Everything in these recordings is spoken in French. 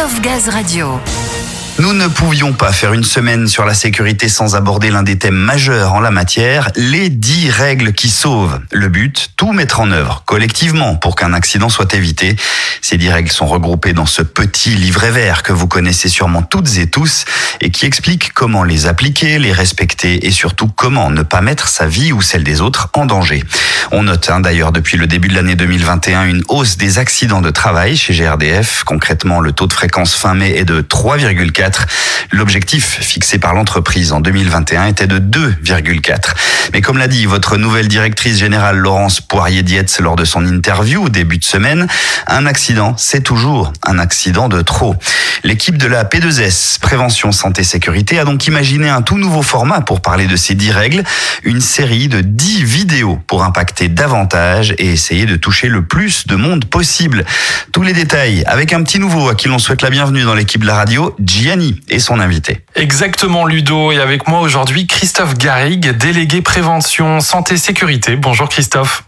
Of Gaz Radio. Nous ne pouvions pas faire une semaine sur la sécurité sans aborder l'un des thèmes majeurs en la matière, les 10 règles qui sauvent. Le but, tout mettre en œuvre collectivement pour qu'un accident soit évité. Ces 10 règles sont regroupées dans ce petit livret vert que vous connaissez sûrement toutes et tous et qui explique comment les appliquer, les respecter et surtout comment ne pas mettre sa vie ou celle des autres en danger. On note hein, d'ailleurs depuis le début de l'année 2021 une hausse des accidents de travail chez GRDF. Concrètement, le taux de fréquence fin mai est de 3,4 L'objectif fixé par l'entreprise en 2021 était de 2,4. Mais comme l'a dit votre nouvelle directrice générale Laurence Poirier-Dietz lors de son interview au début de semaine, un accident, c'est toujours un accident de trop. L'équipe de la P2S, Prévention Santé Sécurité, a donc imaginé un tout nouveau format pour parler de ces 10 règles, une série de 10 vidéos pour impacter davantage et essayer de toucher le plus de monde possible. Tous les détails avec un petit nouveau à qui l'on souhaite la bienvenue dans l'équipe de la radio, Gianni et son invité. Exactement Ludo et avec moi aujourd'hui Christophe Garrigue, délégué prévention santé sécurité. Bonjour Christophe.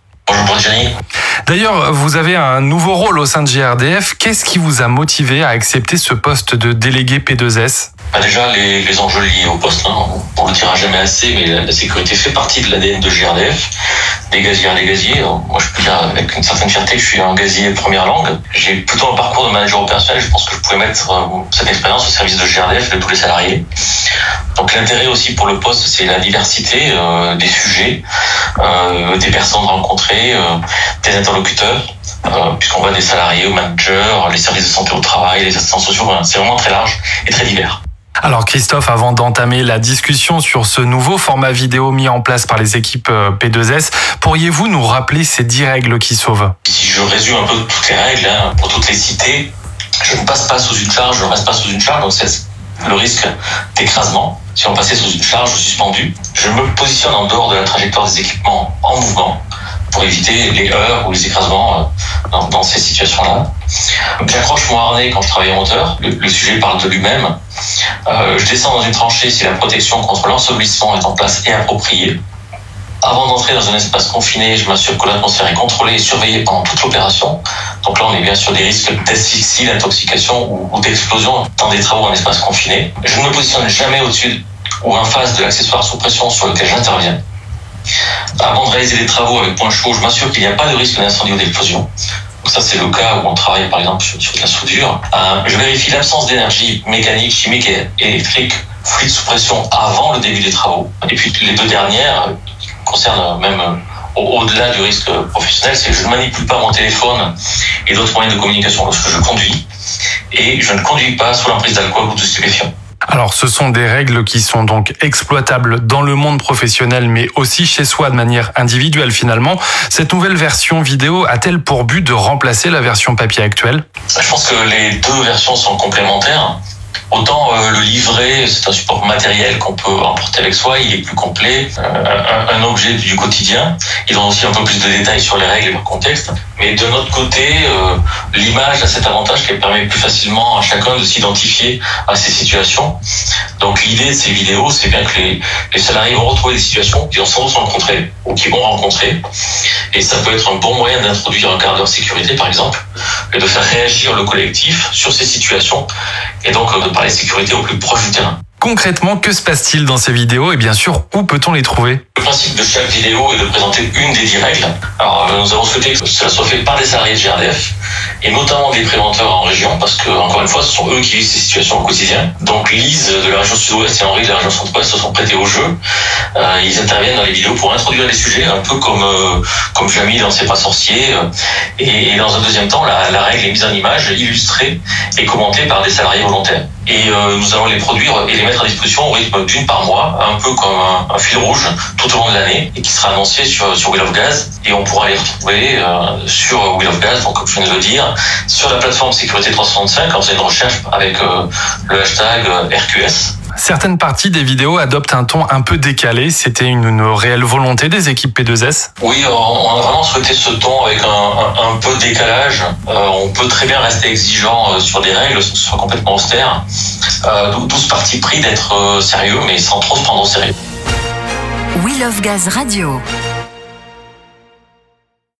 D'ailleurs, vous avez un nouveau rôle au sein de GRDF. Qu'est-ce qui vous a motivé à accepter ce poste de délégué P2S bah, déjà, les, les, enjeux liés au poste, hein, on le dira jamais assez, mais la, sécurité fait partie de l'ADN de GRDF. Des gaziers, des gaziers. Moi, je peux dire avec une certaine fierté que je suis un gazier première langue. J'ai plutôt un parcours de manager opérationnel. Je pense que je pouvais mettre euh, cette expérience au service de GRDF et de tous les salariés. Donc, l'intérêt aussi pour le poste, c'est la diversité euh, des sujets, euh, des personnes rencontrées, euh, des interlocuteurs. Puisqu'on va des salariés aux managers, les services de santé au travail, les assistants sociaux, c'est vraiment très large et très divers. Alors Christophe, avant d'entamer la discussion sur ce nouveau format vidéo mis en place par les équipes euh, P2S, pourriez-vous nous rappeler ces 10 règles qui sauvent? Si je résume un peu toutes les règles, hein, pour toutes les citer, je ne passe pas sous une charge, je ne reste pas sous une charge, donc c'est le risque d'écrasement. Si on passait sous une charge suspendue, je me positionne en dehors de la trajectoire des équipements en mouvement pour éviter les heures ou les écrasements euh, dans, ces situations-là. J'accroche mon harnais quand je travaille en hauteur. Le, sujet parle de lui-même. Euh, je descends dans une tranchée si la protection contre l'ensevelissement est en place et appropriée. Avant d'entrer dans un espace confiné, je m'assure que l'atmosphère est contrôlée et surveillée pendant toute l'opération. Donc là, on est bien sûr des risques d'asphyxie, d'intoxication ou, d'explosion dans des travaux en espace confiné. Je ne me positionne jamais au-dessus ou en face de l'accessoire sous pression sur lequel j'interviens. Avant de réaliser les travaux avec point chaud, je m'assure qu'il n'y a pas de risque d'incendie ou d'explosion. Donc ça, c'est le cas où on travaille par exemple sur, de la soudure. Euh, je vérifie l'absence d'énergie mécanique, chimique et électrique, fluide sous pression avant le début des travaux. Et puis les deux dernières concernent même euh, au-delà du risque professionnel, c'est que je ne manipule pas mon téléphone et d'autres moyens de communication lorsque je conduis. Et je ne conduis pas sous l'emprise d'alcool ou de stupéfiants. Alors ce sont des règles qui sont donc exploitables dans le monde professionnel mais aussi chez soi de manière individuelle finalement. Cette nouvelle version vidéo a-t-elle pour but de remplacer la version papier actuelle? Je pense que les deux versions sont complémentaires. Autant euh, le livret, c'est un support matériel qu'on peut emporter avec soi, il est plus complet, euh, un, objet du quotidien. Il donne aussi un peu plus de détails sur les règles et le contexte. Mais de notre côté, euh, l'image a cet avantage qu'elle permet plus facilement à chacun de s'identifier à ces situations. Donc l'idée de ces vidéos, c'est bien que les, les, salariés vont retrouver des situations qu'ils ont sans doute rencontrées ou qu'ils vont rencontrer. Et ça peut être un bon moyen d'introduire un cadre de sécurité, par exemple, et de faire réagir le collectif sur ces situations et donc de parler sécurité au plus proche du terrain. Concrètement, que se passe-t-il dans ces vidéos et bien sûr, où peut-on les trouver? Le principe de chaque vidéo est de présenter une des dix règles. Alors, nous avons souhaité que cela soit fait par des salariés de GRDF et notamment des préventeurs en région parce que, encore une fois, ce sont eux qui vivent ces situations au quotidien. Donc, Lise de la région sud-ouest et Henri de la région centre-ouest se sont prêtés au jeu. Euh, ils interviennent dans les vidéos pour introduire les sujets, un peu comme, euh, comme Jamie dans C'est pas sorcier. et, dans un deuxième temps, la, la, règle est mise en image, illustrée et commentée par des salariés volontaires. Et euh, nous allons les produire et les mettre à disposition au rythme d'une par mois, un peu comme un, fil rouge tout au long de l'année, et qui sera annoncé sur, sur Wheel of Gaz. Et on pourra les retrouver euh, sur Wheel of Gaz, donc comme je viens de le dire, sur la plateforme Sécurité 365, quand vous avez une recherche avec euh, le hashtag RQS. Certaines parties des vidéos adoptent un ton un peu décalé. C'était une, réelle volonté des équipes P2S Oui, on a vraiment souhaité ce ton avec un, peu de décalage. on peut très bien rester exigeant sur des règles, ce soit complètement austère. Euh, D'où ce parti pris d'être euh, sérieux, mais sans trop se prendre au sérieux. We Love Gaz Radio.